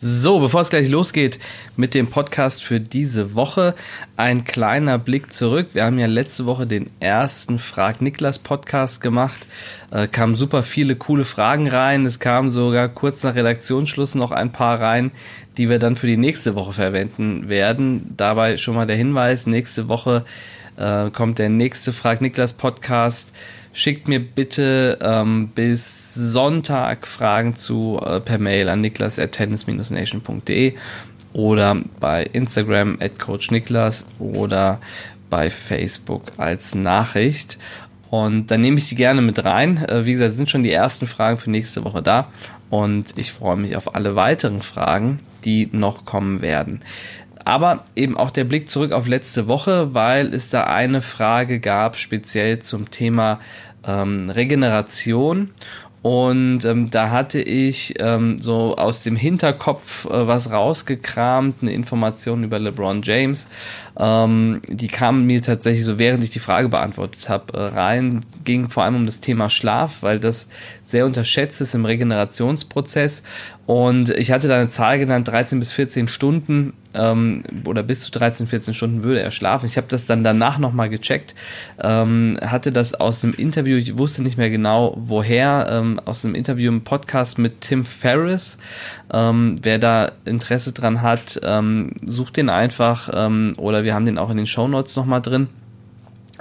So, bevor es gleich losgeht mit dem Podcast für diese Woche, ein kleiner Blick zurück. Wir haben ja letzte Woche den ersten Frag Niklas Podcast gemacht. Äh, kamen super viele coole Fragen rein. Es kamen sogar kurz nach Redaktionsschluss noch ein paar rein, die wir dann für die nächste Woche verwenden werden. Dabei schon mal der Hinweis, nächste Woche äh, kommt der nächste Frag Niklas Podcast Schickt mir bitte ähm, bis Sonntag Fragen zu äh, per Mail an niklas.tennis-nation.de oder bei Instagram at coachniklas oder bei Facebook als Nachricht. Und dann nehme ich sie gerne mit rein. Äh, wie gesagt, sind schon die ersten Fragen für nächste Woche da. Und ich freue mich auf alle weiteren Fragen, die noch kommen werden. Aber eben auch der Blick zurück auf letzte Woche, weil es da eine Frage gab, speziell zum Thema ähm, Regeneration. Und ähm, da hatte ich ähm, so aus dem Hinterkopf äh, was rausgekramt, eine Information über LeBron James. Ähm, die kam mir tatsächlich so, während ich die Frage beantwortet habe, äh, rein. Ging vor allem um das Thema Schlaf, weil das sehr unterschätzt ist im Regenerationsprozess. Und ich hatte da eine Zahl genannt, 13 bis 14 Stunden ähm, oder bis zu 13, 14 Stunden würde er schlafen. Ich habe das dann danach nochmal gecheckt, ähm, hatte das aus einem Interview, ich wusste nicht mehr genau woher, ähm, aus einem Interview im Podcast mit Tim Ferriss. Ähm, wer da Interesse dran hat, ähm, sucht den einfach ähm, oder wir haben den auch in den Show Notes nochmal drin.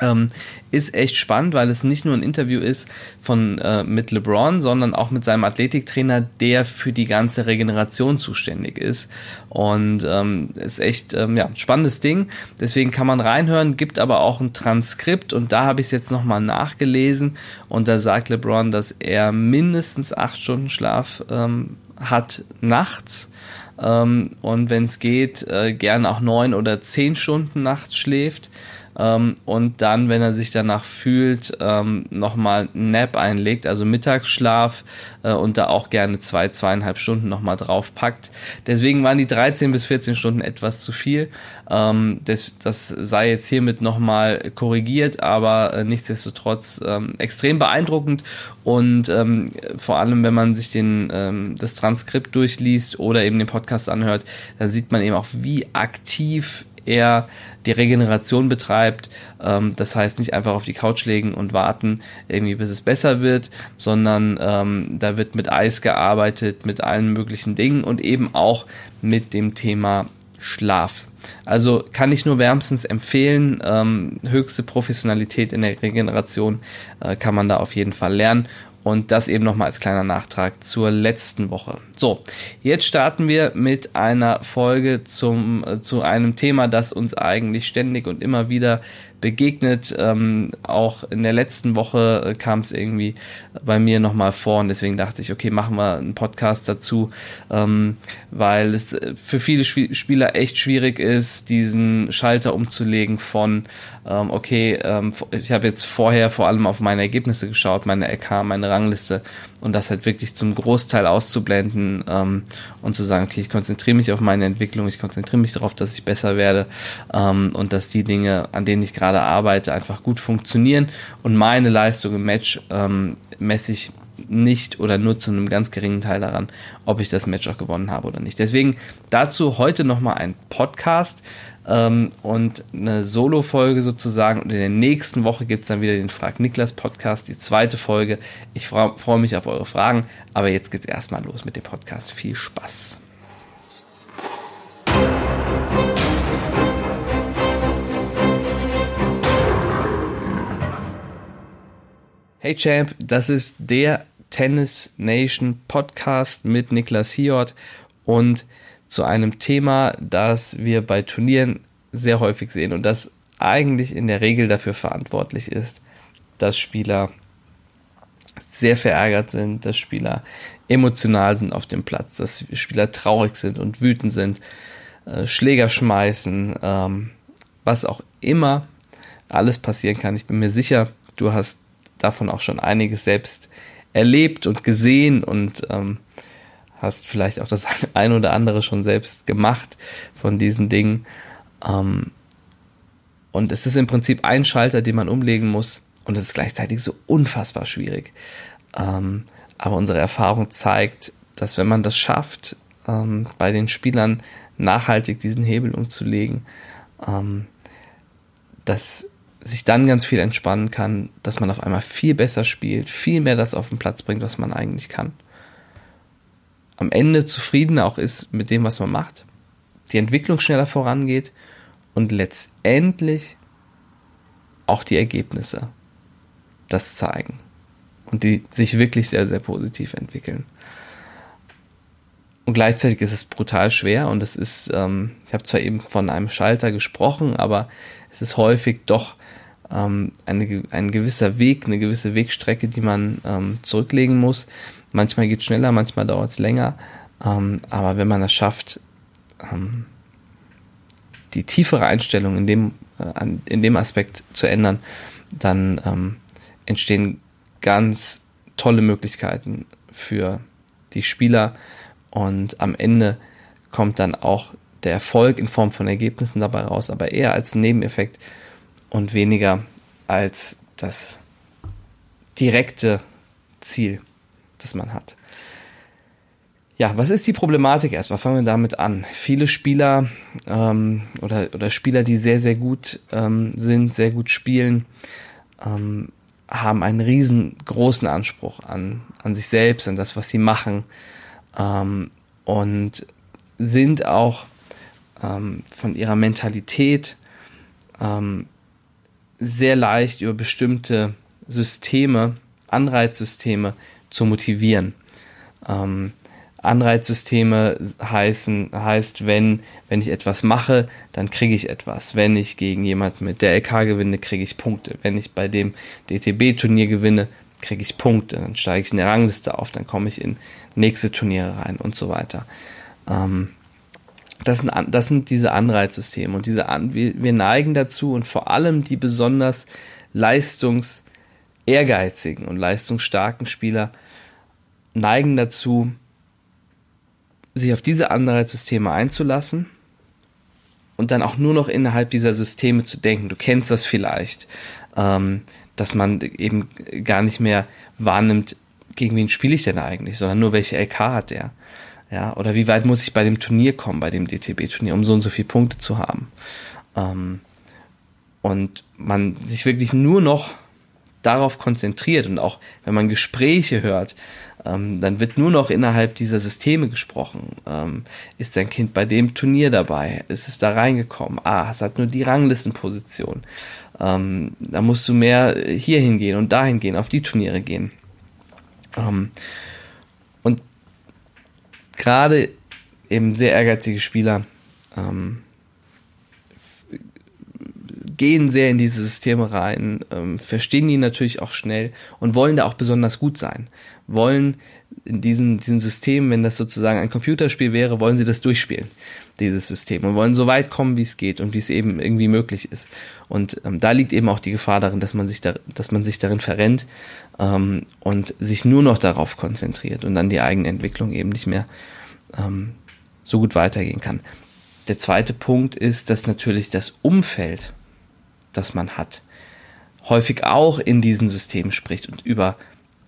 Ähm, ist echt spannend, weil es nicht nur ein Interview ist von äh, mit LeBron, sondern auch mit seinem Athletiktrainer, der für die ganze Regeneration zuständig ist. Und ähm, ist echt ähm, ja spannendes Ding. Deswegen kann man reinhören, gibt aber auch ein Transkript und da habe ich es jetzt nochmal nachgelesen und da sagt LeBron, dass er mindestens acht Stunden Schlaf ähm, hat nachts. Ähm, und wenn es geht, äh, gerne auch neun oder zehn Stunden nachts schläft ähm, und dann, wenn er sich danach fühlt, ähm, nochmal einen Nap einlegt, also Mittagsschlaf äh, und da auch gerne zwei, zweieinhalb Stunden nochmal drauf packt. Deswegen waren die 13 bis 14 Stunden etwas zu viel. Ähm, das, das sei jetzt hiermit nochmal korrigiert, aber äh, nichtsdestotrotz ähm, extrem beeindruckend und ähm, vor allem, wenn man sich den, ähm, das Transkript durchliest oder eben den Podcast anhört, dann sieht man eben auch, wie aktiv er die Regeneration betreibt. Ähm, das heißt, nicht einfach auf die Couch legen und warten, irgendwie bis es besser wird, sondern ähm, da wird mit Eis gearbeitet, mit allen möglichen Dingen und eben auch mit dem Thema Schlaf. Also kann ich nur wärmstens empfehlen. Ähm, höchste Professionalität in der Regeneration äh, kann man da auf jeden Fall lernen. Und das eben nochmal als kleiner Nachtrag zur letzten Woche. So, jetzt starten wir mit einer Folge zum, äh, zu einem Thema, das uns eigentlich ständig und immer wieder begegnet. Ähm, auch in der letzten Woche äh, kam es irgendwie bei mir nochmal vor und deswegen dachte ich, okay, machen wir einen Podcast dazu, ähm, weil es äh, für viele Spieler echt schwierig ist, diesen Schalter umzulegen von, ähm, okay, ähm, ich habe jetzt vorher vor allem auf meine Ergebnisse geschaut, meine LK, meine Rangliste und das halt wirklich zum Großteil auszublenden ähm, und zu sagen, okay, ich konzentriere mich auf meine Entwicklung, ich konzentriere mich darauf, dass ich besser werde ähm, und dass die Dinge, an denen ich gerade arbeite, einfach gut funktionieren und meine Leistung im Match ähm, messe ich nicht oder nur zu einem ganz geringen Teil daran, ob ich das Match auch gewonnen habe oder nicht. Deswegen dazu heute nochmal ein Podcast ähm, und eine Solo-Folge sozusagen. Und in der nächsten Woche gibt es dann wieder den Frag Niklas Podcast, die zweite Folge. Ich freue freu mich auf eure Fragen, aber jetzt geht es erstmal los mit dem Podcast. Viel Spaß! Hey Champ, das ist der Tennis Nation Podcast mit Niklas Hiort und zu einem Thema, das wir bei Turnieren sehr häufig sehen und das eigentlich in der Regel dafür verantwortlich ist, dass Spieler sehr verärgert sind, dass Spieler emotional sind auf dem Platz, dass Spieler traurig sind und wütend sind, äh, Schläger schmeißen, ähm, was auch immer alles passieren kann. Ich bin mir sicher, du hast davon auch schon einiges selbst erlebt und gesehen und ähm, hast vielleicht auch das ein oder andere schon selbst gemacht von diesen Dingen. Ähm, und es ist im Prinzip ein Schalter, den man umlegen muss und es ist gleichzeitig so unfassbar schwierig. Ähm, aber unsere Erfahrung zeigt, dass wenn man das schafft, ähm, bei den Spielern nachhaltig diesen Hebel umzulegen, ähm, dass sich dann ganz viel entspannen kann, dass man auf einmal viel besser spielt, viel mehr das auf den Platz bringt, was man eigentlich kann. Am Ende zufriedener auch ist mit dem, was man macht, die Entwicklung schneller vorangeht und letztendlich auch die Ergebnisse das zeigen und die sich wirklich sehr, sehr positiv entwickeln. Und gleichzeitig ist es brutal schwer und es ist, ähm, ich habe zwar eben von einem Schalter gesprochen, aber es ist häufig doch ähm, eine, ein gewisser Weg, eine gewisse Wegstrecke, die man ähm, zurücklegen muss. Manchmal geht es schneller, manchmal dauert es länger. Ähm, aber wenn man es schafft, ähm, die tiefere Einstellung in dem, äh, in dem Aspekt zu ändern, dann ähm, entstehen ganz tolle Möglichkeiten für die Spieler und am Ende kommt dann auch der Erfolg in Form von Ergebnissen dabei raus, aber eher als Nebeneffekt und weniger als das direkte Ziel, das man hat. Ja, was ist die Problematik erstmal? Fangen wir damit an. Viele Spieler ähm, oder, oder Spieler, die sehr, sehr gut ähm, sind, sehr gut spielen, ähm, haben einen riesengroßen Anspruch an, an sich selbst, an das, was sie machen ähm, und sind auch ähm, von ihrer Mentalität ähm, sehr leicht über bestimmte Systeme, Anreizsysteme zu motivieren. Ähm, Anreizsysteme heißen, heißt, wenn, wenn ich etwas mache, dann kriege ich etwas. Wenn ich gegen jemanden mit der LK gewinne, kriege ich Punkte. Wenn ich bei dem DTB-Turnier gewinne, kriege ich Punkte. Dann steige ich in der Rangliste auf, dann komme ich in nächste Turniere rein und so weiter. Ähm, das, sind, das sind diese Anreizsysteme und diese An wir, wir neigen dazu und vor allem die besonders leistungs ehrgeizigen und leistungsstarken Spieler neigen dazu, sich auf diese Anreizsysteme einzulassen und dann auch nur noch innerhalb dieser Systeme zu denken. Du kennst das vielleicht, ähm, dass man eben gar nicht mehr wahrnimmt, gegen wen spiele ich denn eigentlich, sondern nur welche LK hat der. Ja, oder wie weit muss ich bei dem Turnier kommen, bei dem DTB-Turnier, um so und so viele Punkte zu haben. Ähm, und man sich wirklich nur noch darauf konzentriert und auch wenn man Gespräche hört, ähm, dann wird nur noch innerhalb dieser Systeme gesprochen. Ähm, ist dein Kind bei dem Turnier dabei? Ist es da reingekommen? Ah, es hat nur die Ranglistenposition. Ähm, da musst du mehr hier hingehen und dahin gehen, auf die Turniere gehen. Gerade eben sehr ehrgeizige Spieler ähm, gehen sehr in diese Systeme rein, ähm, verstehen die natürlich auch schnell und wollen da auch besonders gut sein. Wollen in diesen, diesen Systemen, wenn das sozusagen ein Computerspiel wäre, wollen sie das durchspielen, dieses System, und wollen so weit kommen, wie es geht und wie es eben irgendwie möglich ist. Und ähm, da liegt eben auch die Gefahr darin, dass man sich, da, dass man sich darin verrennt ähm, und sich nur noch darauf konzentriert und dann die eigene Entwicklung eben nicht mehr ähm, so gut weitergehen kann. Der zweite Punkt ist, dass natürlich das Umfeld das man hat, häufig auch in diesen Systemen spricht und über,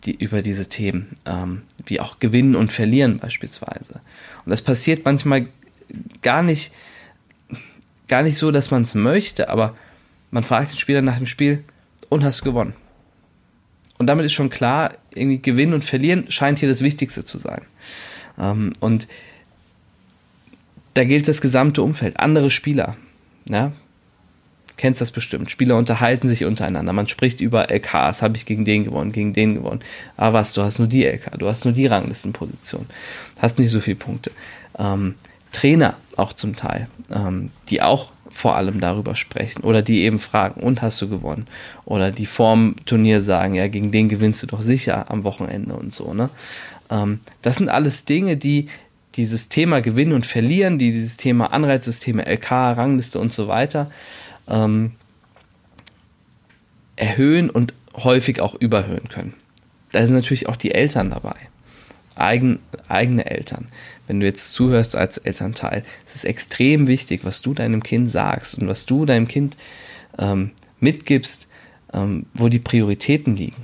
die, über diese Themen, ähm, wie auch Gewinnen und Verlieren beispielsweise. Und das passiert manchmal gar nicht, gar nicht so, dass man es möchte, aber man fragt den Spieler nach dem Spiel und hast gewonnen. Und damit ist schon klar, irgendwie Gewinnen und Verlieren scheint hier das Wichtigste zu sein. Ähm, und da gilt das gesamte Umfeld, andere Spieler. Ja? Kennst das bestimmt. Spieler unterhalten sich untereinander. Man spricht über LKs. Habe ich gegen den gewonnen, gegen den gewonnen. Ah, was, du hast nur die LK, du hast nur die Ranglistenposition. Hast nicht so viele Punkte. Ähm, Trainer auch zum Teil, ähm, die auch vor allem darüber sprechen oder die eben fragen, und hast du gewonnen? Oder die vorm Turnier sagen, ja, gegen den gewinnst du doch sicher am Wochenende und so, ne? Ähm, das sind alles Dinge, die dieses Thema Gewinnen und Verlieren, die dieses Thema Anreizsysteme, LK, Rangliste und so weiter, ähm, erhöhen und häufig auch überhöhen können. Da sind natürlich auch die Eltern dabei. Eigen, eigene Eltern. Wenn du jetzt zuhörst als Elternteil, es ist extrem wichtig, was du deinem Kind sagst und was du deinem Kind ähm, mitgibst, ähm, wo die Prioritäten liegen.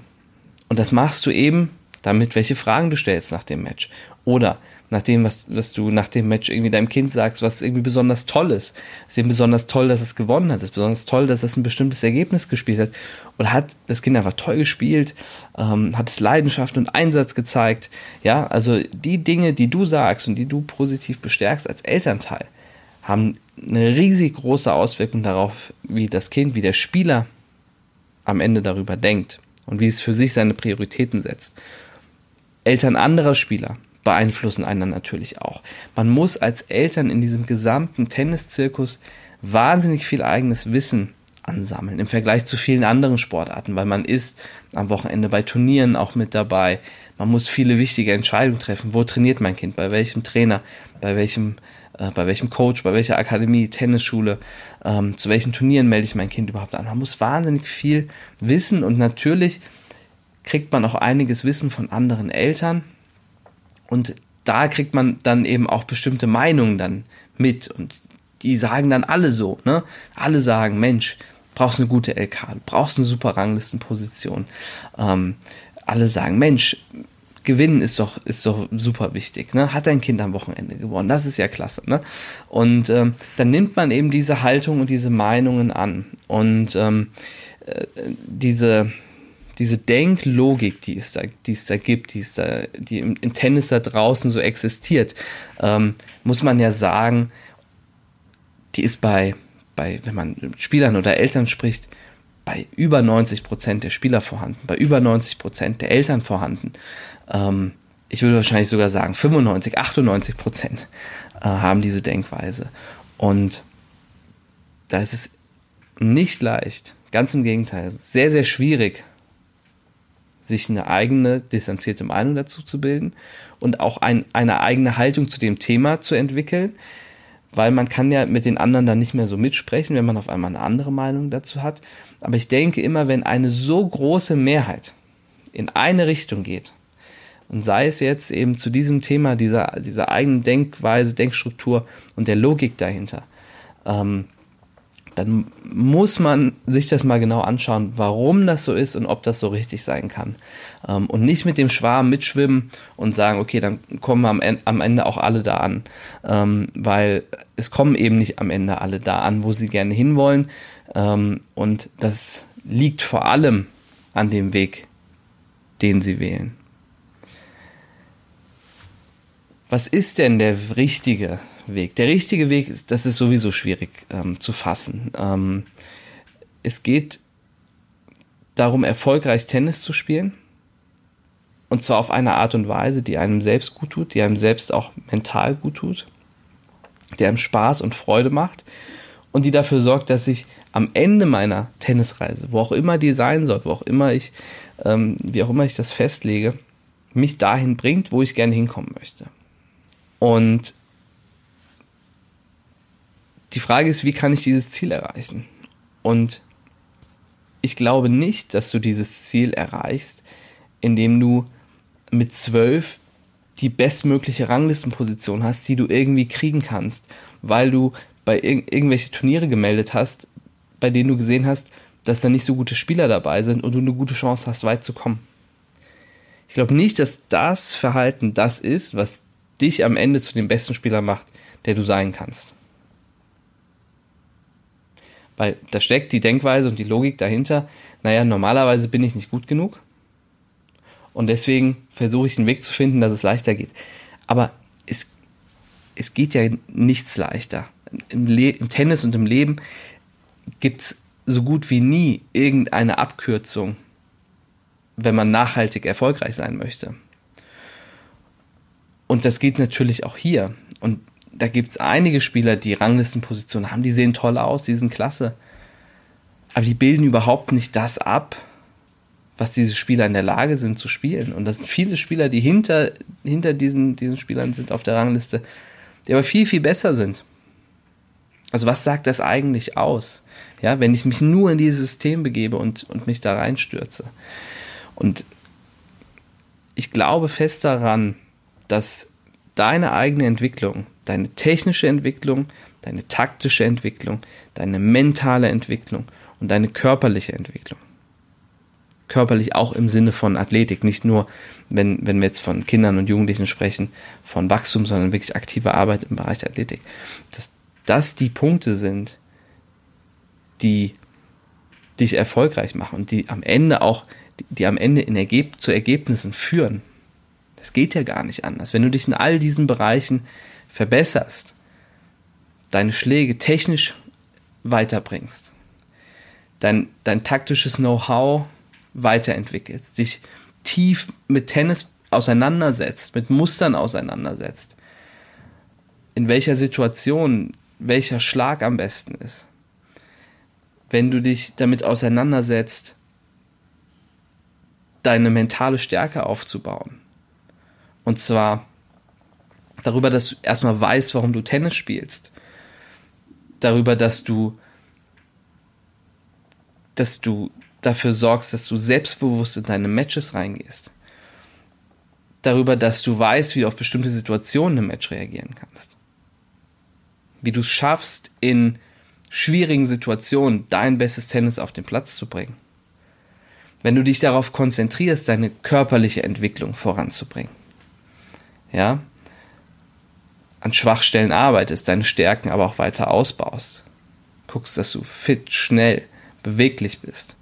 Und das machst du eben damit, welche Fragen du stellst nach dem Match. Oder nach dem, was, was du nach dem Match irgendwie deinem Kind sagst, was irgendwie besonders toll ist. Es ist eben besonders toll, dass es gewonnen hat. Es ist besonders toll, dass es ein bestimmtes Ergebnis gespielt hat. Und hat das Kind einfach toll gespielt, ähm, hat es Leidenschaft und Einsatz gezeigt. Ja, also die Dinge, die du sagst und die du positiv bestärkst als Elternteil, haben eine riesig große Auswirkung darauf, wie das Kind, wie der Spieler am Ende darüber denkt und wie es für sich seine Prioritäten setzt. Eltern anderer Spieler beeinflussen einen natürlich auch. Man muss als Eltern in diesem gesamten Tenniszirkus wahnsinnig viel eigenes Wissen ansammeln im Vergleich zu vielen anderen Sportarten, weil man ist am Wochenende bei Turnieren auch mit dabei. Man muss viele wichtige Entscheidungen treffen. Wo trainiert mein Kind? Bei welchem Trainer? Bei welchem, äh, bei welchem Coach? Bei welcher Akademie? Tennisschule? Ähm, zu welchen Turnieren melde ich mein Kind überhaupt an? Man muss wahnsinnig viel wissen und natürlich kriegt man auch einiges Wissen von anderen Eltern und da kriegt man dann eben auch bestimmte Meinungen dann mit und die sagen dann alle so, ne? Alle sagen, Mensch, brauchst eine gute LK, brauchst eine super Ranglistenposition. Ähm, alle sagen, Mensch, Gewinnen ist doch, ist doch super wichtig. Ne? Hat dein Kind am Wochenende gewonnen? Das ist ja klasse. Ne? Und ähm, dann nimmt man eben diese Haltung und diese Meinungen an. Und ähm, äh, diese, diese Denklogik, die es da, die es da gibt, die es da, die im, im Tennis da draußen so existiert, ähm, muss man ja sagen, die ist bei, bei, wenn man mit Spielern oder Eltern spricht, bei über 90 Prozent der Spieler vorhanden, bei über 90 Prozent der Eltern vorhanden. Ähm, ich würde wahrscheinlich sogar sagen, 95, 98 Prozent äh, haben diese Denkweise. Und da ist es nicht leicht, ganz im Gegenteil, sehr, sehr schwierig, sich eine eigene distanzierte Meinung dazu zu bilden und auch ein, eine eigene Haltung zu dem Thema zu entwickeln, weil man kann ja mit den anderen dann nicht mehr so mitsprechen, wenn man auf einmal eine andere Meinung dazu hat. Aber ich denke immer, wenn eine so große Mehrheit in eine Richtung geht, und sei es jetzt eben zu diesem Thema, dieser, dieser eigenen Denkweise, Denkstruktur und der Logik dahinter, ähm, dann muss man sich das mal genau anschauen, warum das so ist und ob das so richtig sein kann. Ähm, und nicht mit dem Schwarm mitschwimmen und sagen, okay, dann kommen wir am, Ende auch alle da an. Ähm, weil es kommen eben nicht am Ende alle da an, wo sie gerne hinwollen. Ähm, und das liegt vor allem an dem Weg, den sie wählen. Was ist denn der richtige Weg. Der richtige Weg ist, das ist sowieso schwierig ähm, zu fassen. Ähm, es geht darum, erfolgreich Tennis zu spielen. Und zwar auf eine Art und Weise, die einem selbst gut tut, die einem selbst auch mental gut tut, die einem Spaß und Freude macht und die dafür sorgt, dass ich am Ende meiner Tennisreise, wo auch immer die sein soll, wo auch immer ich, ähm, wie auch immer ich das festlege, mich dahin bringt, wo ich gerne hinkommen möchte. Und die Frage ist, wie kann ich dieses Ziel erreichen? Und ich glaube nicht, dass du dieses Ziel erreichst, indem du mit zwölf die bestmögliche Ranglistenposition hast, die du irgendwie kriegen kannst, weil du bei ir irgendwelche Turniere gemeldet hast, bei denen du gesehen hast, dass da nicht so gute Spieler dabei sind und du eine gute Chance hast, weit zu kommen. Ich glaube nicht, dass das Verhalten das ist, was dich am Ende zu dem besten Spieler macht, der du sein kannst. Weil da steckt die Denkweise und die Logik dahinter, naja, normalerweise bin ich nicht gut genug. Und deswegen versuche ich einen Weg zu finden, dass es leichter geht. Aber es, es geht ja nichts leichter. Im, Im Tennis und im Leben gibt es so gut wie nie irgendeine Abkürzung, wenn man nachhaltig erfolgreich sein möchte. Und das geht natürlich auch hier. Und da gibt es einige Spieler, die Ranglistenpositionen haben, die sehen toll aus, die sind klasse. Aber die bilden überhaupt nicht das ab, was diese Spieler in der Lage sind zu spielen. Und das sind viele Spieler, die hinter, hinter diesen, diesen Spielern sind auf der Rangliste, die aber viel, viel besser sind. Also was sagt das eigentlich aus? Ja, wenn ich mich nur in dieses System begebe und, und mich da reinstürze. Und ich glaube fest daran, dass deine eigene Entwicklung deine technische Entwicklung, deine taktische Entwicklung, deine mentale Entwicklung und deine körperliche Entwicklung Körperlich auch im Sinne von Athletik, nicht nur, wenn, wenn wir jetzt von Kindern und Jugendlichen sprechen, von Wachstum, sondern wirklich aktive Arbeit im Bereich der Athletik. Dass das die Punkte sind, die dich erfolgreich machen und die am Ende auch, die, die am Ende in Ergeb zu Ergebnissen führen. Das geht ja gar nicht anders. Wenn du dich in all diesen Bereichen verbesserst, deine Schläge technisch weiterbringst, dein, dein taktisches Know-how weiterentwickelst, dich tief mit Tennis auseinandersetzt, mit Mustern auseinandersetzt, in welcher Situation welcher Schlag am besten ist. Wenn du dich damit auseinandersetzt, deine mentale Stärke aufzubauen. Und zwar darüber, dass du erstmal weißt, warum du Tennis spielst. Darüber, dass du, dass du dafür sorgst, dass du selbstbewusst in deine Matches reingehst. Darüber, dass du weißt, wie du auf bestimmte Situationen im Match reagieren kannst. Wie du es schaffst, in schwierigen Situationen dein bestes Tennis auf den Platz zu bringen. Wenn du dich darauf konzentrierst, deine körperliche Entwicklung voranzubringen. Ja? An Schwachstellen arbeitest, deine Stärken aber auch weiter ausbaust. Guckst, dass du fit, schnell, beweglich bist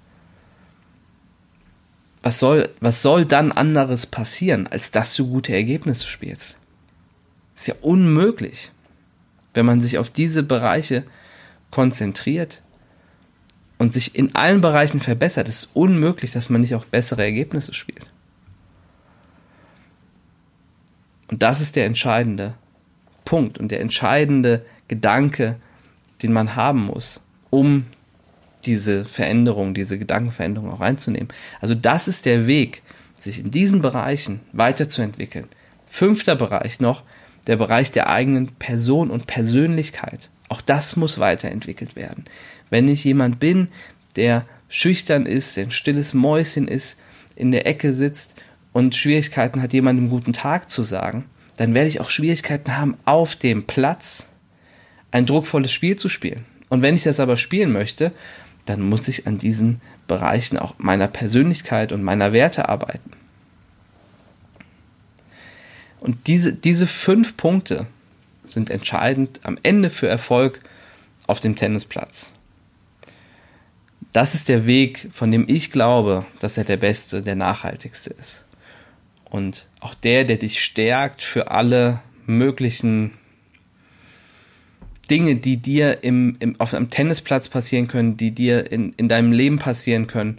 was soll, was soll dann anderes passieren, als dass du gute Ergebnisse spielst? Ist ja unmöglich, wenn man sich auf diese Bereiche konzentriert und sich in allen Bereichen verbessert. ist unmöglich, dass man nicht auch bessere Ergebnisse spielt. Und das ist der entscheidende Punkt und der entscheidende Gedanke, den man haben muss, um diese Veränderung, diese Gedankenveränderung auch einzunehmen. Also das ist der Weg, sich in diesen Bereichen weiterzuentwickeln. Fünfter Bereich noch, der Bereich der eigenen Person und Persönlichkeit. Auch das muss weiterentwickelt werden. Wenn ich jemand bin, der schüchtern ist, der ein stilles Mäuschen ist, in der Ecke sitzt und Schwierigkeiten hat, jemandem guten Tag zu sagen, dann werde ich auch Schwierigkeiten haben, auf dem Platz ein druckvolles Spiel zu spielen. Und wenn ich das aber spielen möchte, dann muss ich an diesen Bereichen auch meiner Persönlichkeit und meiner Werte arbeiten. Und diese, diese fünf Punkte sind entscheidend am Ende für Erfolg auf dem Tennisplatz. Das ist der Weg, von dem ich glaube, dass er der beste, der nachhaltigste ist. Und auch der, der dich stärkt für alle möglichen Dinge, die dir im, im, auf einem Tennisplatz passieren können, die dir in, in deinem Leben passieren können,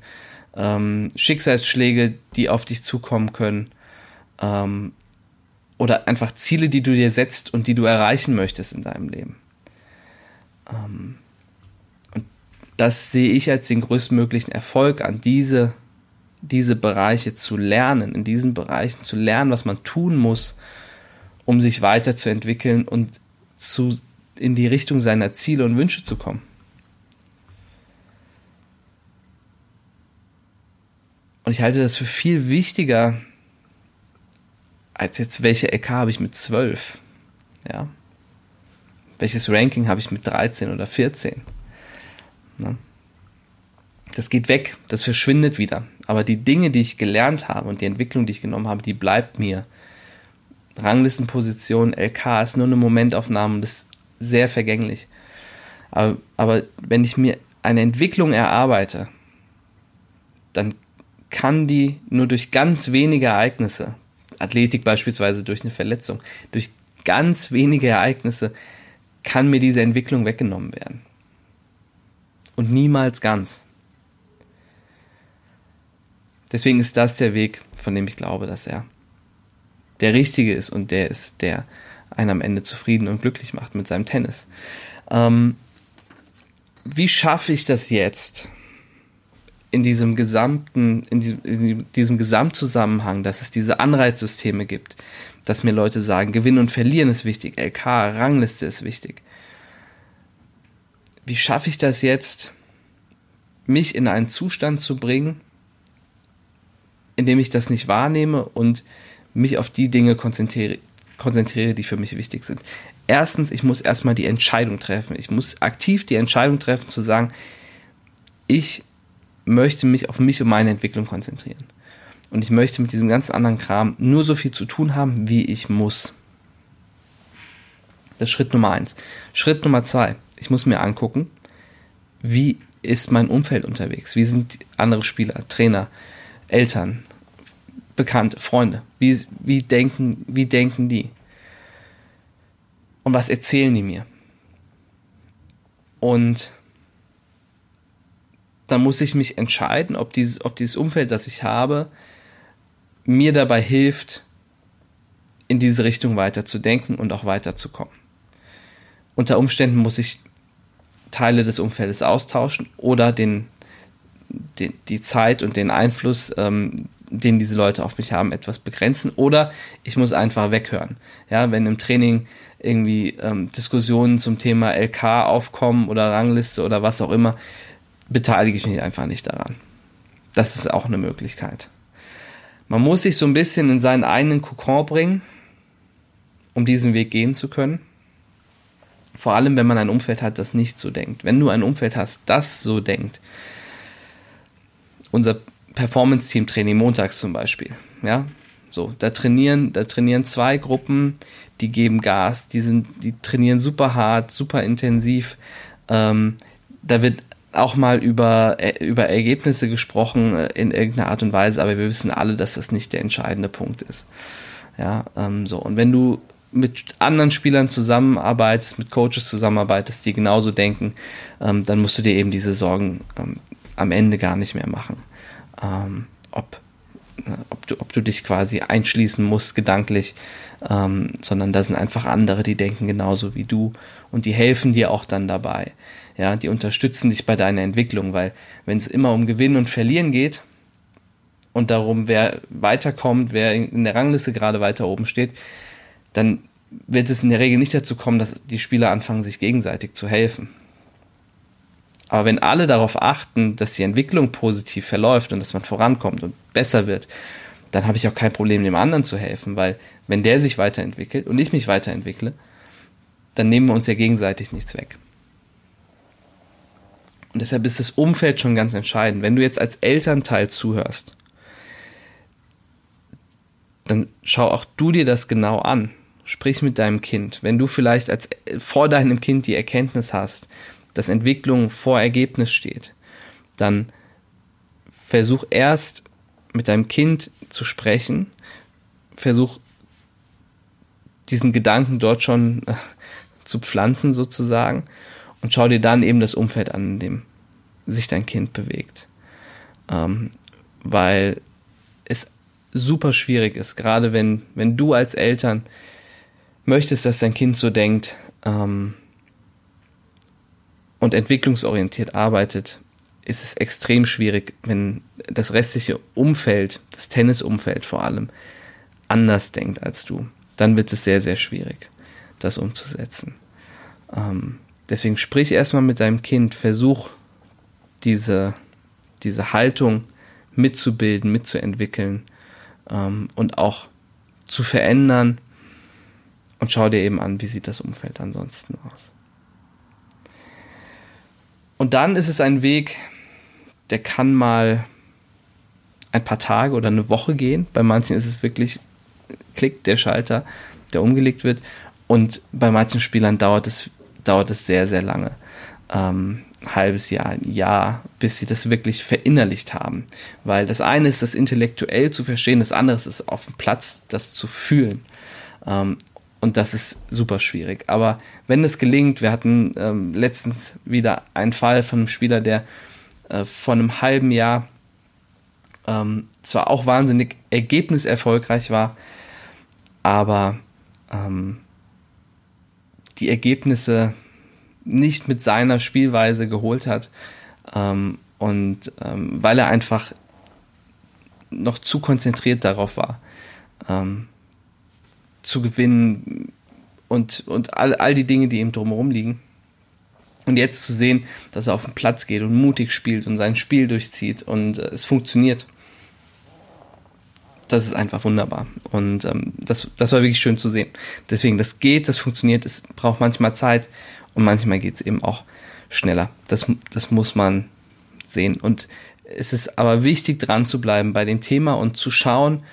ähm, Schicksalsschläge, die auf dich zukommen können, ähm, oder einfach Ziele, die du dir setzt und die du erreichen möchtest in deinem Leben. Ähm, und das sehe ich als den größtmöglichen Erfolg an diese, diese Bereiche zu lernen, in diesen Bereichen zu lernen, was man tun muss, um sich weiterzuentwickeln und zu in die Richtung seiner Ziele und Wünsche zu kommen. Und ich halte das für viel wichtiger, als jetzt, welche EK habe ich mit 12? Ja. Welches Ranking habe ich mit 13 oder 14? Ne? Das geht weg, das verschwindet wieder. Aber die Dinge, die ich gelernt habe und die Entwicklung, die ich genommen habe, die bleibt mir. Ranglistenposition, LK ist nur eine Momentaufnahme und das sehr vergänglich. Aber, aber wenn ich mir eine Entwicklung erarbeite, dann kann die nur durch ganz wenige Ereignisse, Athletik beispielsweise durch eine Verletzung, durch ganz wenige Ereignisse kann mir diese Entwicklung weggenommen werden. Und niemals ganz. Deswegen ist das der Weg, von dem ich glaube, dass er der richtige ist und der ist, der einen am Ende zufrieden und glücklich macht mit seinem Tennis. Ähm, wie schaffe ich das jetzt in diesem gesamten, in diesem, in diesem Gesamtzusammenhang, dass es diese Anreizsysteme gibt, dass mir Leute sagen, Gewinnen und Verlieren ist wichtig, LK, Rangliste ist wichtig. Wie schaffe ich das jetzt, mich in einen Zustand zu bringen, in dem ich das nicht wahrnehme und mich auf die Dinge konzentriere, konzentriere, die für mich wichtig sind. Erstens, ich muss erstmal die Entscheidung treffen. Ich muss aktiv die Entscheidung treffen zu sagen, ich möchte mich auf mich und meine Entwicklung konzentrieren. Und ich möchte mit diesem ganzen anderen Kram nur so viel zu tun haben, wie ich muss. Das ist Schritt Nummer eins. Schritt Nummer zwei. Ich muss mir angucken, wie ist mein Umfeld unterwegs? Wie sind andere Spieler, Trainer, Eltern, Bekannte, Freunde? Wie, wie, denken, wie denken die? Und was erzählen die mir? Und da muss ich mich entscheiden, ob dieses, ob dieses Umfeld, das ich habe, mir dabei hilft, in diese Richtung weiterzudenken und auch weiterzukommen. Unter Umständen muss ich Teile des Umfeldes austauschen oder den, den die Zeit und den Einfluss, ähm, den diese Leute auf mich haben, etwas begrenzen oder ich muss einfach weghören. Ja, wenn im Training irgendwie ähm, Diskussionen zum Thema LK aufkommen oder Rangliste oder was auch immer, beteilige ich mich einfach nicht daran. Das ist auch eine Möglichkeit. Man muss sich so ein bisschen in seinen eigenen Kokon bringen, um diesen Weg gehen zu können. Vor allem, wenn man ein Umfeld hat, das nicht so denkt. Wenn du ein Umfeld hast, das so denkt. Unser Performance-Team Training montags zum Beispiel. Ja, so, da trainieren, da trainieren zwei Gruppen, die geben Gas, die sind, die trainieren super hart, super intensiv. Ähm, da wird auch mal über, äh, über Ergebnisse gesprochen äh, in irgendeiner Art und Weise, aber wir wissen alle, dass das nicht der entscheidende Punkt ist. Ja, ähm, so. Und wenn du mit anderen Spielern zusammenarbeitest, mit Coaches zusammenarbeitest, die genauso denken, ähm, dann musst du dir eben diese Sorgen ähm, am Ende gar nicht mehr machen. Ähm, ob, äh, ob, du, ob du dich quasi einschließen musst, gedanklich, ähm, sondern da sind einfach andere, die denken genauso wie du und die helfen dir auch dann dabei. Ja, die unterstützen dich bei deiner Entwicklung, weil wenn es immer um Gewinnen und Verlieren geht und darum, wer weiterkommt, wer in der Rangliste gerade weiter oben steht, dann wird es in der Regel nicht dazu kommen, dass die Spieler anfangen, sich gegenseitig zu helfen. Aber wenn alle darauf achten, dass die Entwicklung positiv verläuft und dass man vorankommt und besser wird, dann habe ich auch kein Problem, dem anderen zu helfen, weil wenn der sich weiterentwickelt und ich mich weiterentwickle, dann nehmen wir uns ja gegenseitig nichts weg. Und deshalb ist das Umfeld schon ganz entscheidend. Wenn du jetzt als Elternteil zuhörst, dann schau auch du dir das genau an. Sprich mit deinem Kind. Wenn du vielleicht als, vor deinem Kind die Erkenntnis hast, dass Entwicklung vor Ergebnis steht, dann versuch erst mit deinem Kind zu sprechen, versuch diesen Gedanken dort schon äh, zu pflanzen sozusagen und schau dir dann eben das Umfeld an, in dem sich dein Kind bewegt. Ähm, weil es super schwierig ist, gerade wenn, wenn du als Eltern möchtest, dass dein Kind so denkt ähm, und entwicklungsorientiert arbeitet, ist es extrem schwierig, wenn das restliche Umfeld, das Tennisumfeld vor allem, anders denkt als du. Dann wird es sehr, sehr schwierig, das umzusetzen. Ähm, Deswegen sprich erstmal mit deinem Kind, versuch diese, diese Haltung mitzubilden, mitzuentwickeln ähm, und auch zu verändern und schau dir eben an, wie sieht das Umfeld ansonsten aus. Und dann ist es ein Weg, der kann mal ein paar Tage oder eine Woche gehen. Bei manchen ist es wirklich, klickt der Schalter, der umgelegt wird. Und bei manchen Spielern dauert es dauert es sehr, sehr lange. Ähm, halbes Jahr, ein Jahr, bis sie das wirklich verinnerlicht haben. Weil das eine ist, das intellektuell zu verstehen, das andere ist, auf dem Platz das zu fühlen. Ähm, und das ist super schwierig. Aber wenn es gelingt, wir hatten ähm, letztens wieder einen Fall von einem Spieler, der äh, vor einem halben Jahr ähm, zwar auch wahnsinnig ergebniserfolgreich war, aber ähm, die Ergebnisse nicht mit seiner Spielweise geholt hat. Ähm, und ähm, weil er einfach noch zu konzentriert darauf war, ähm, zu gewinnen und, und all, all die Dinge, die ihm drumherum liegen. Und jetzt zu sehen, dass er auf den Platz geht und mutig spielt und sein Spiel durchzieht und äh, es funktioniert das ist einfach wunderbar. Und ähm, das, das war wirklich schön zu sehen. Deswegen, das geht, das funktioniert, es braucht manchmal Zeit und manchmal geht es eben auch schneller. Das, das muss man sehen. Und es ist aber wichtig, dran zu bleiben bei dem Thema und zu schauen,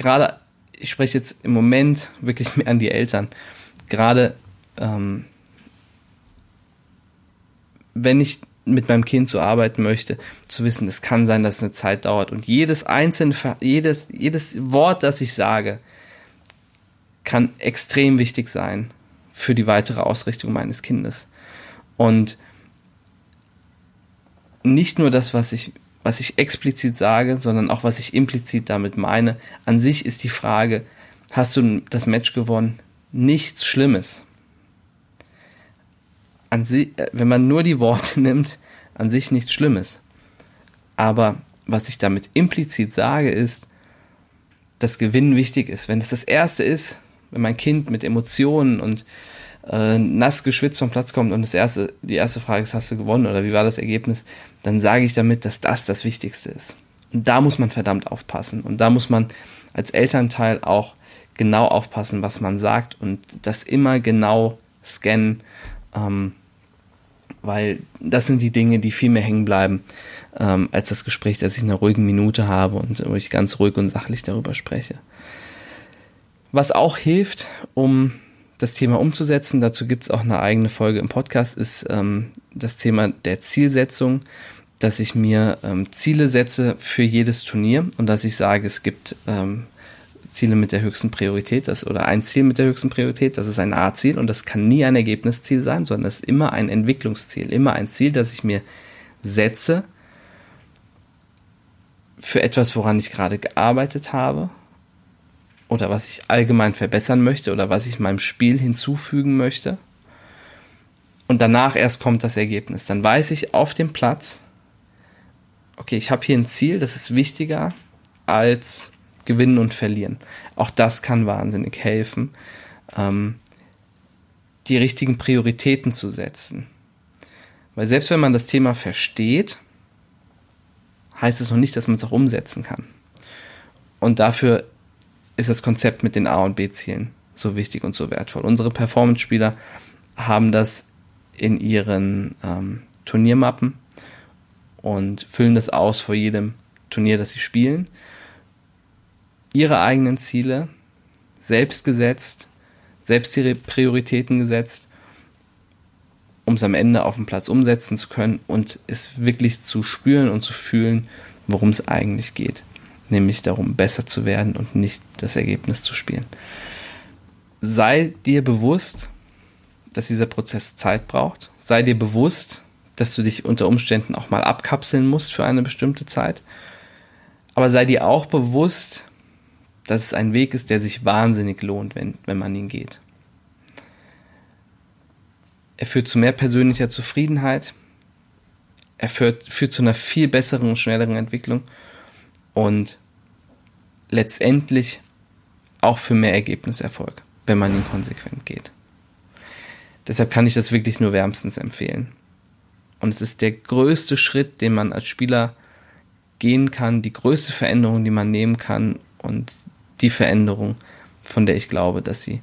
gerade, ich spreche jetzt im Moment wirklich mehr an die Eltern, gerade ähm, wenn ich mit meinem Kind so arbeiten möchte, zu wissen, es kann sein, dass es eine Zeit dauert und jedes einzelne, jedes, jedes Wort, das ich sage, kann extrem wichtig sein für die weitere Ausrichtung meines Kindes. Und nicht nur das, was ich, was ich explizit sage, sondern auch was ich implizit damit meine. An sich ist die Frage, hast du das Match gewonnen? Nichts Schlimmes. An sich, äh, wenn man nur die Worte nimmt, an sich nichts Schlimmes. Aber was ich damit implizit sage, ist, dass Gewinnen wichtig ist. Wenn es das Erste ist, wenn mein Kind mit Emotionen und äh, nass geschwitzt vom Platz kommt und das erste, die erste Frage ist, hast du gewonnen oder wie war das Ergebnis, dann sage ich damit, dass das das Wichtigste ist. Und da muss man verdammt aufpassen. Und da muss man als Elternteil auch genau aufpassen, was man sagt und das immer genau scannen, ähm, weil das sind die Dinge, die viel mehr hängen bleiben, ähm, als das Gespräch, das ich in einer ruhigen Minute habe und wo ich ganz ruhig und sachlich darüber spreche. Was auch hilft, um das Thema umzusetzen, dazu gibt es auch eine eigene Folge im Podcast, ist ähm, das Thema der Zielsetzung, dass ich mir ähm, Ziele setze für jedes Turnier und dass ich sage, es gibt ähm, Ziele mit der höchsten Priorität, das, oder ein Ziel mit der höchsten Priorität, das ist ein A-Ziel und das kann nie ein Ergebnisziel sein, sondern es ist immer ein Entwicklungsziel, immer ein Ziel, das ich mir setze für etwas, woran ich gerade gearbeitet habe oder was ich allgemein verbessern möchte oder was ich meinem Spiel hinzufügen möchte. Und danach erst kommt das Ergebnis. Dann weiß ich auf dem Platz, okay, ich habe hier ein Ziel, das ist wichtiger als gewinnen und verlieren. Auch das kann wahnsinnig helfen, ähm, die richtigen Prioritäten zu setzen. Weil selbst wenn man das Thema versteht, heißt es noch nicht, dass man es auch umsetzen kann. Und dafür ist das Konzept mit den A- und B-Zielen so wichtig und so wertvoll. Unsere Performance-Spieler haben das in ihren ähm, Turniermappen und füllen das aus vor jedem Turnier, das sie spielen. Ihre eigenen Ziele selbst gesetzt, selbst ihre Prioritäten gesetzt, um es am Ende auf dem Platz umsetzen zu können und es wirklich zu spüren und zu fühlen, worum es eigentlich geht nämlich darum, besser zu werden und nicht das Ergebnis zu spielen. Sei dir bewusst, dass dieser Prozess Zeit braucht. Sei dir bewusst, dass du dich unter Umständen auch mal abkapseln musst für eine bestimmte Zeit. Aber sei dir auch bewusst, dass es ein Weg ist, der sich wahnsinnig lohnt, wenn, wenn man ihn geht. Er führt zu mehr persönlicher Zufriedenheit. Er führt, führt zu einer viel besseren und schnelleren Entwicklung und letztendlich auch für mehr Ergebniserfolg, wenn man ihn konsequent geht. Deshalb kann ich das wirklich nur wärmstens empfehlen. Und es ist der größte Schritt, den man als Spieler gehen kann, die größte Veränderung, die man nehmen kann und die Veränderung, von der ich glaube, dass sie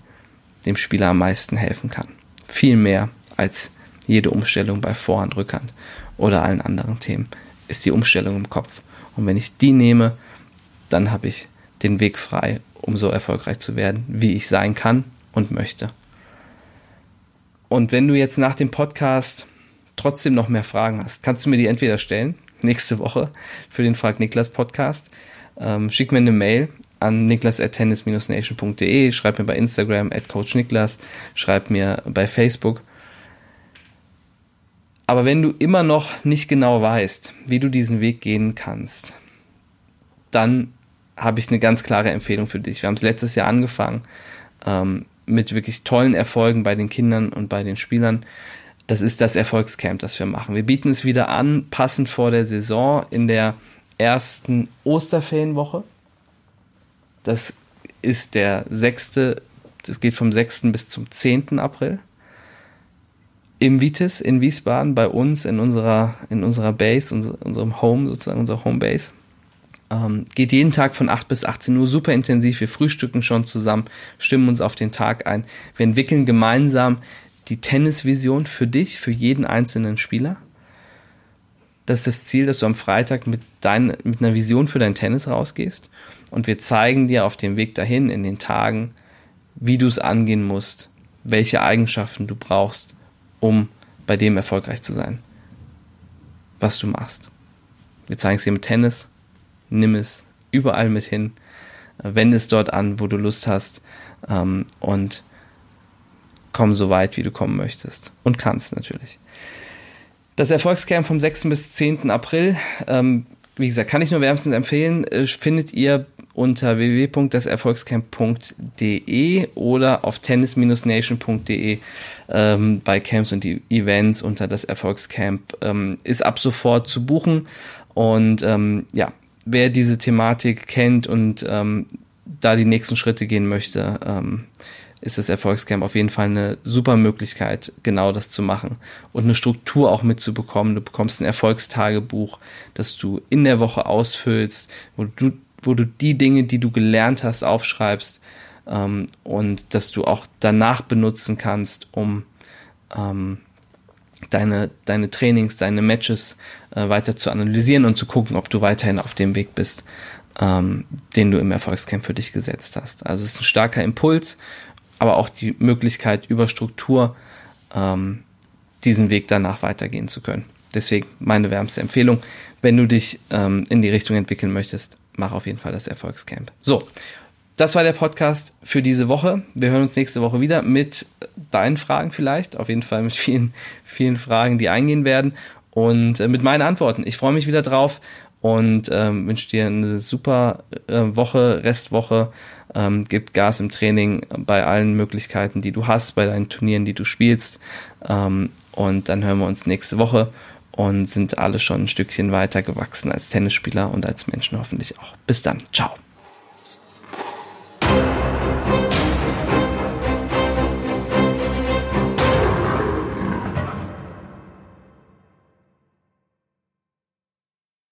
dem Spieler am meisten helfen kann. Viel mehr als jede Umstellung bei Vorhand, Rückhand oder allen anderen Themen ist die Umstellung im Kopf. Und wenn ich die nehme, dann habe ich den Weg frei, um so erfolgreich zu werden, wie ich sein kann und möchte. Und wenn du jetzt nach dem Podcast trotzdem noch mehr Fragen hast, kannst du mir die entweder stellen, nächste Woche für den Frag Niklas Podcast. Ähm, schick mir eine Mail an niklas.tennis-nation.de, schreib mir bei Instagram at Coach Niklas, schreib mir bei Facebook. Aber wenn du immer noch nicht genau weißt, wie du diesen Weg gehen kannst, dann habe ich eine ganz klare Empfehlung für dich. Wir haben es letztes Jahr angefangen ähm, mit wirklich tollen Erfolgen bei den Kindern und bei den Spielern. Das ist das Erfolgscamp, das wir machen. Wir bieten es wieder an, passend vor der Saison in der ersten Osterferienwoche. Das ist der sechste, das geht vom 6. bis zum 10. April im Vitis in Wiesbaden bei uns in unserer, in unserer Base, unser, unserem Home, sozusagen unserer Homebase. Ähm, geht jeden Tag von 8 bis 18 Uhr super intensiv. Wir frühstücken schon zusammen, stimmen uns auf den Tag ein. Wir entwickeln gemeinsam die Tennisvision für dich, für jeden einzelnen Spieler. das ist das Ziel, dass du am Freitag mit, dein, mit einer Vision für dein Tennis rausgehst und wir zeigen dir auf dem Weg dahin in den Tagen, wie du es angehen musst, welche Eigenschaften du brauchst, um bei dem erfolgreich zu sein, was du machst. Wir zeigen es dir mit Tennis, nimm es überall mit hin, wende es dort an, wo du Lust hast ähm, und komm so weit, wie du kommen möchtest und kannst natürlich. Das Erfolgscamp vom 6. bis 10. April, ähm, wie gesagt, kann ich nur wärmstens empfehlen, äh, findet ihr unter www.deserfolgscamp.de oder auf tennis-nation.de ähm, bei Camps und Events unter das Erfolgscamp ähm, ist ab sofort zu buchen und ähm, ja, wer diese Thematik kennt und ähm, da die nächsten Schritte gehen möchte, ähm, ist das Erfolgscamp auf jeden Fall eine super Möglichkeit, genau das zu machen und eine Struktur auch mitzubekommen. Du bekommst ein Erfolgstagebuch, das du in der Woche ausfüllst, wo du, wo du die Dinge, die du gelernt hast, aufschreibst ähm, und dass du auch danach benutzen kannst, um ähm, deine, deine Trainings, deine Matches äh, weiter zu analysieren und zu gucken, ob du weiterhin auf dem Weg bist, ähm, den du im Erfolgscamp für dich gesetzt hast. Also es ist ein starker Impuls aber auch die Möglichkeit, über Struktur ähm, diesen Weg danach weitergehen zu können. Deswegen meine wärmste Empfehlung, wenn du dich ähm, in die Richtung entwickeln möchtest, mach auf jeden Fall das Erfolgscamp. So, das war der Podcast für diese Woche. Wir hören uns nächste Woche wieder mit deinen Fragen vielleicht, auf jeden Fall mit vielen, vielen Fragen, die eingehen werden und äh, mit meinen Antworten. Ich freue mich wieder drauf und ähm, wünsche dir eine super äh, Woche, Restwoche. Ähm, gib Gas im Training bei allen Möglichkeiten, die du hast, bei deinen Turnieren, die du spielst. Ähm, und dann hören wir uns nächste Woche und sind alle schon ein Stückchen weiter gewachsen als Tennisspieler und als Menschen hoffentlich auch. Bis dann. Ciao.